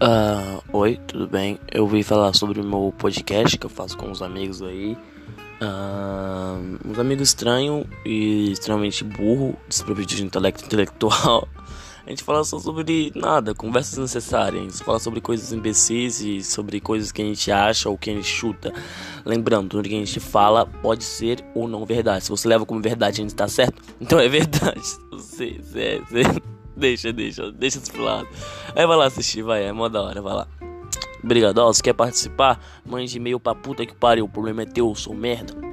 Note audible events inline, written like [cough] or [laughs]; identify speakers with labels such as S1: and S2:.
S1: Uh, oi, tudo bem? Eu vim falar sobre o meu podcast que eu faço com os amigos aí. Uh, uns amigos estranhos e extremamente burro, desprovido de intelecto intelectual. [laughs] A gente fala só sobre nada, conversas necessárias. A gente fala sobre coisas imbecis e sobre coisas que a gente acha ou que a gente chuta. Lembrando, tudo que a gente fala pode ser ou não verdade. Se você leva como verdade, a gente tá certo, então é verdade. [laughs] Você, você, você. Deixa, deixa, deixa isso pro lado. Aí vai lá assistir, vai, é mó da hora, vai lá. Obrigado, ó, se quer participar, mande e-mail pra puta que pariu, o problema é teu, sou merda.